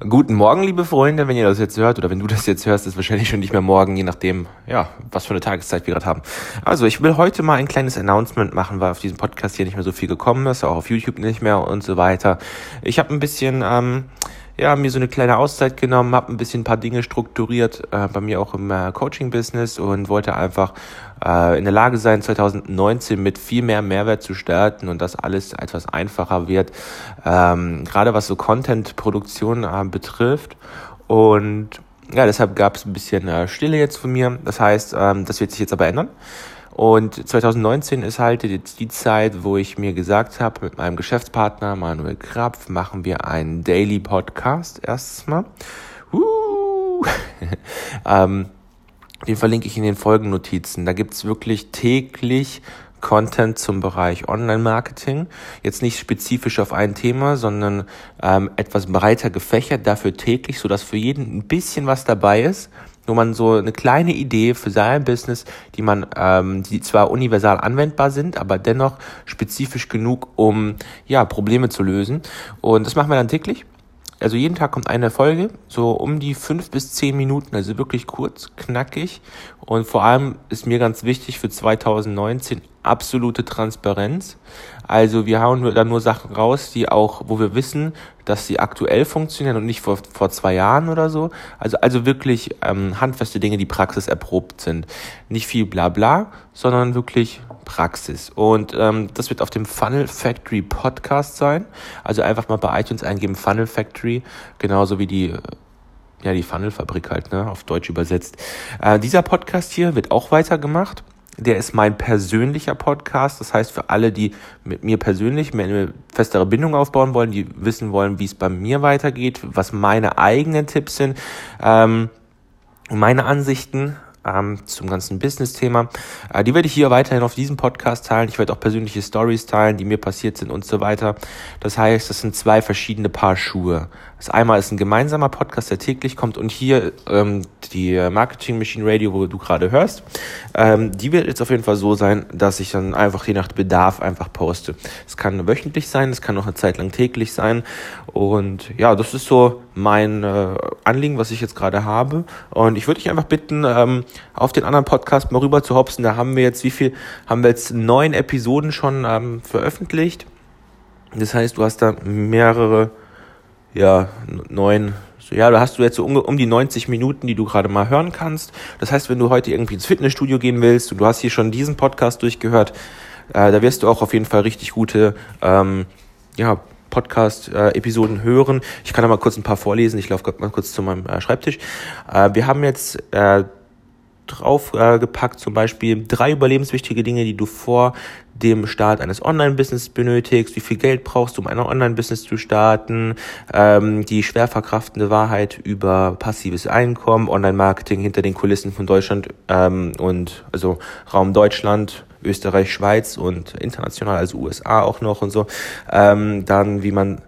Guten Morgen, liebe Freunde, wenn ihr das jetzt hört oder wenn du das jetzt hörst, ist wahrscheinlich schon nicht mehr morgen, je nachdem, ja, was für eine Tageszeit wir gerade haben. Also, ich will heute mal ein kleines Announcement machen, weil auf diesem Podcast hier nicht mehr so viel gekommen ist, auch auf YouTube nicht mehr und so weiter. Ich habe ein bisschen, ähm, ja, mir so eine kleine Auszeit genommen, habe ein bisschen ein paar Dinge strukturiert, äh, bei mir auch im äh, Coaching-Business und wollte einfach äh, in der Lage sein, 2019 mit viel mehr Mehrwert zu starten und das alles etwas einfacher wird, ähm, gerade was so Content-Produktion äh, betrifft. Und ja, deshalb gab es ein bisschen äh, Stille jetzt von mir. Das heißt, ähm, das wird sich jetzt aber ändern. Und 2019 ist halt jetzt die Zeit, wo ich mir gesagt habe, mit meinem Geschäftspartner Manuel Krapf machen wir einen Daily Podcast erstes Mal. Ähm, den verlinke ich in den Folgennotizen. Da gibt's wirklich täglich Content zum Bereich Online-Marketing. Jetzt nicht spezifisch auf ein Thema, sondern ähm, etwas breiter gefächert, dafür täglich, sodass für jeden ein bisschen was dabei ist wo man so eine kleine Idee für sein Business, die man, ähm, die zwar universal anwendbar sind, aber dennoch spezifisch genug, um ja Probleme zu lösen. Und das machen wir dann täglich. Also jeden Tag kommt eine Folge, so um die fünf bis zehn Minuten, also wirklich kurz, knackig. Und vor allem ist mir ganz wichtig für 2019 absolute Transparenz. Also wir hauen da nur Sachen raus, die auch, wo wir wissen, dass sie aktuell funktionieren und nicht vor, vor zwei Jahren oder so. Also, also wirklich ähm, handfeste Dinge, die Praxis erprobt sind. Nicht viel Blabla, sondern wirklich Praxis. Und ähm, das wird auf dem Funnel Factory Podcast sein. Also einfach mal bei iTunes eingeben Funnel Factory, genauso wie die ja, die Funnelfabrik halt, ne, auf Deutsch übersetzt. Äh, dieser Podcast hier wird auch weitergemacht. Der ist mein persönlicher Podcast. Das heißt, für alle, die mit mir persönlich eine festere Bindung aufbauen wollen, die wissen wollen, wie es bei mir weitergeht, was meine eigenen Tipps sind, ähm, meine Ansichten ähm, zum ganzen Business-Thema. Äh, die werde ich hier weiterhin auf diesem Podcast teilen. Ich werde auch persönliche Stories teilen, die mir passiert sind und so weiter. Das heißt, das sind zwei verschiedene Paar Schuhe. Das einmal ist ein gemeinsamer Podcast, der täglich kommt und hier ähm, die Marketing Machine Radio, wo du gerade hörst, ähm, die wird jetzt auf jeden Fall so sein, dass ich dann einfach je nach Bedarf einfach poste. Es kann wöchentlich sein, es kann auch eine Zeit lang täglich sein und ja, das ist so mein äh, Anliegen, was ich jetzt gerade habe und ich würde dich einfach bitten, ähm, auf den anderen Podcast mal rüber zu hopsen. Da haben wir jetzt, wie viel, haben wir jetzt neun Episoden schon ähm, veröffentlicht. Das heißt, du hast da mehrere ja, neun, ja, da hast du jetzt so um, um die 90 Minuten, die du gerade mal hören kannst. Das heißt, wenn du heute irgendwie ins Fitnessstudio gehen willst und du hast hier schon diesen Podcast durchgehört, äh, da wirst du auch auf jeden Fall richtig gute, ähm, ja, Podcast-Episoden hören. Ich kann da mal kurz ein paar vorlesen. Ich laufe mal kurz zu meinem äh, Schreibtisch. Äh, wir haben jetzt äh, draufgepackt, äh, zum Beispiel drei überlebenswichtige Dinge, die du vor dem Start eines Online-Business benötigst, wie viel Geld brauchst du, um ein Online-Business zu starten, ähm, die schwer verkraftende Wahrheit über passives Einkommen, Online-Marketing hinter den Kulissen von Deutschland ähm, und also Raum Deutschland, Österreich, Schweiz und international, also USA auch noch und so. Ähm, dann, wie man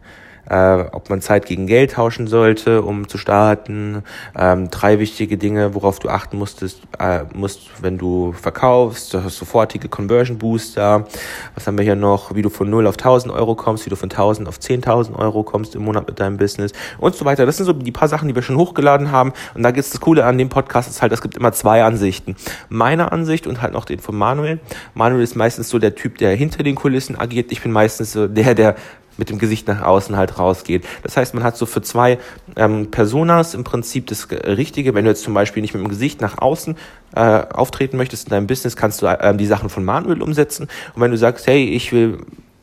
äh, ob man Zeit gegen Geld tauschen sollte, um zu starten. Ähm, drei wichtige Dinge, worauf du achten musstest, äh, musst, wenn du verkaufst. Du hast sofortige Conversion Booster. Was haben wir hier noch? Wie du von 0 auf 1000 Euro kommst, wie du von 1000 auf 10.000 Euro kommst im Monat mit deinem Business und so weiter. Das sind so die paar Sachen, die wir schon hochgeladen haben. Und da gibt's das Coole an dem Podcast ist halt, es gibt immer zwei Ansichten. Meine Ansicht und halt noch den von Manuel. Manuel ist meistens so der Typ, der hinter den Kulissen agiert. Ich bin meistens so der, der mit dem Gesicht nach außen halt rausgeht. Das heißt, man hat so für zwei ähm, Personas im Prinzip das Richtige. Wenn du jetzt zum Beispiel nicht mit dem Gesicht nach außen äh, auftreten möchtest in deinem Business, kannst du ähm, die Sachen von Manuel umsetzen. Und wenn du sagst, hey, ich will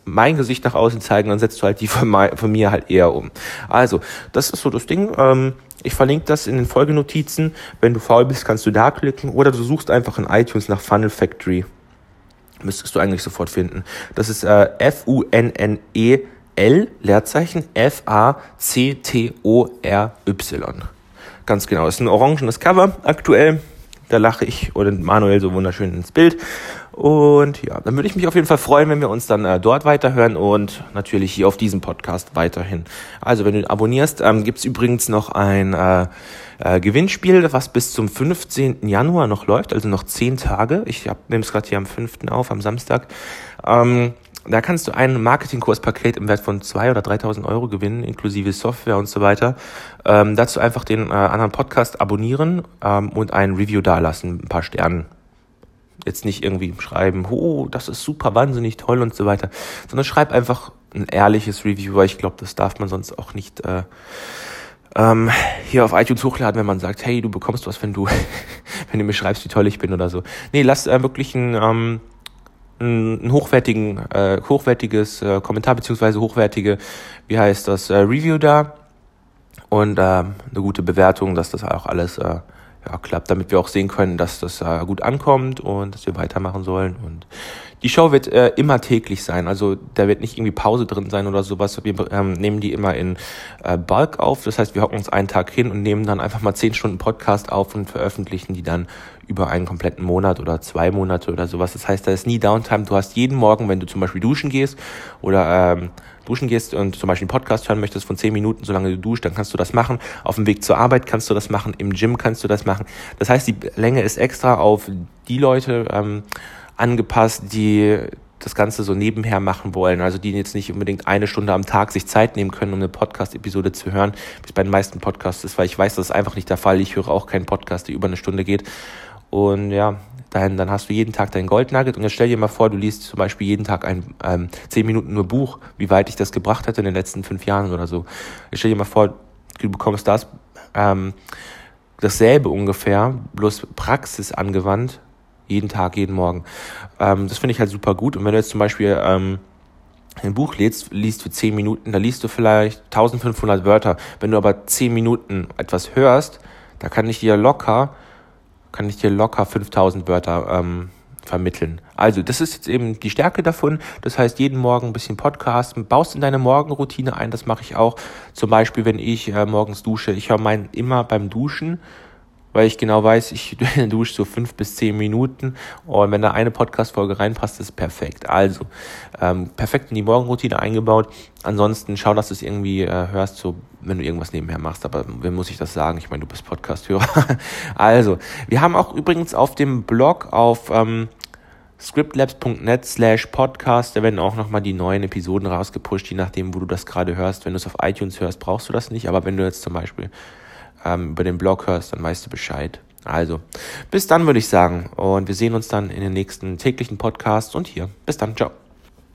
mein Gesicht nach außen zeigen, dann setzt du halt die von, von mir halt eher um. Also, das ist so das Ding. Ähm, ich verlinke das in den Folgenotizen. Wenn du faul bist, kannst du da klicken oder du suchst einfach in iTunes nach Funnel Factory. Müsstest du eigentlich sofort finden. Das ist äh, F-U-N-N-E L, Leerzeichen, F-A-C-T-O-R-Y. Ganz genau. Ist ein orangenes Cover aktuell. Da lache ich oder Manuel so wunderschön ins Bild. Und ja, dann würde ich mich auf jeden Fall freuen, wenn wir uns dann äh, dort weiterhören und natürlich hier auf diesem Podcast weiterhin. Also wenn du abonnierst, ähm, gibt es übrigens noch ein äh, äh, Gewinnspiel, was bis zum 15. Januar noch läuft, also noch zehn Tage. Ich nehme es gerade hier am 5. auf, am Samstag. Ähm, Da kannst du ein Marketingkurspaket im Wert von zwei oder 3.000 Euro gewinnen, inklusive Software und so weiter. Ähm, dazu einfach den äh, anderen Podcast abonnieren ähm, und ein Review dalassen, ein paar Sternen. Jetzt nicht irgendwie schreiben, oh, das ist super, wahnsinnig toll und so weiter, sondern schreib einfach ein ehrliches Review, weil ich glaube, das darf man sonst auch nicht äh, ähm, hier auf iTunes hochladen, wenn man sagt, hey, du bekommst was, wenn du, wenn du mir schreibst, wie toll ich bin oder so. Nee, lass äh, wirklich ein, ähm, ein hochwertigen, äh, hochwertiges äh, Kommentar beziehungsweise hochwertige, wie heißt das, äh, Review da und äh, eine gute Bewertung, dass das auch alles äh, ja, klappt, damit wir auch sehen können, dass das äh, gut ankommt und dass wir weitermachen sollen. Und die Show wird äh, immer täglich sein, also da wird nicht irgendwie Pause drin sein oder sowas. Wir ähm, nehmen die immer in äh, Bulk auf, das heißt, wir hocken uns einen Tag hin und nehmen dann einfach mal zehn Stunden Podcast auf und veröffentlichen die dann über einen kompletten Monat oder zwei Monate oder sowas. Das heißt, da ist nie Downtime. Du hast jeden Morgen, wenn du zum Beispiel duschen gehst oder ähm, duschen gehst und zum Beispiel einen Podcast hören möchtest von zehn Minuten, solange du duschst, dann kannst du das machen. Auf dem Weg zur Arbeit kannst du das machen, im Gym kannst du das machen. Das heißt, die Länge ist extra auf die Leute ähm, angepasst, die das Ganze so nebenher machen wollen, also die jetzt nicht unbedingt eine Stunde am Tag sich Zeit nehmen können, um eine Podcast-Episode zu hören, wie es bei den meisten Podcasts ist, weil ich weiß, das ist einfach nicht der Fall. Ich höre auch keinen Podcast, der über eine Stunde geht. Und ja, dann, dann hast du jeden Tag dein Goldnugget und jetzt stell dir mal vor, du liest zum Beispiel jeden Tag ein ähm, 10 Minuten nur Buch, wie weit ich das gebracht hätte in den letzten fünf Jahren oder so. Ich stell dir mal vor, du bekommst das, ähm, dasselbe ungefähr, bloß Praxis angewandt, jeden Tag, jeden Morgen. Ähm, das finde ich halt super gut. Und wenn du jetzt zum Beispiel ähm, ein Buch liest, liest für 10 Minuten, da liest du vielleicht 1500 Wörter. Wenn du aber 10 Minuten etwas hörst, da kann ich dir locker kann ich dir locker 5000 Wörter ähm, vermitteln. Also, das ist jetzt eben die Stärke davon. Das heißt, jeden Morgen ein bisschen Podcast, baust in deine Morgenroutine ein. Das mache ich auch. Zum Beispiel, wenn ich äh, morgens dusche. Ich höre meinen immer beim Duschen weil ich genau weiß, ich dusche so fünf bis zehn Minuten und wenn da eine Podcast-Folge reinpasst, ist perfekt. Also, ähm, perfekt in die Morgenroutine eingebaut. Ansonsten schau, dass du es irgendwie äh, hörst, so wenn du irgendwas nebenher machst. Aber wem muss ich das sagen? Ich meine, du bist Podcast-Hörer. also, wir haben auch übrigens auf dem Blog auf ähm, scriptlabs.net slash podcast, da werden auch nochmal die neuen Episoden rausgepusht, je nachdem, wo du das gerade hörst. Wenn du es auf iTunes hörst, brauchst du das nicht, aber wenn du jetzt zum Beispiel ähm, über den Blog hörst, dann weißt du Bescheid. Also, bis dann würde ich sagen. Und wir sehen uns dann in den nächsten täglichen Podcasts und hier. Bis dann. Ciao.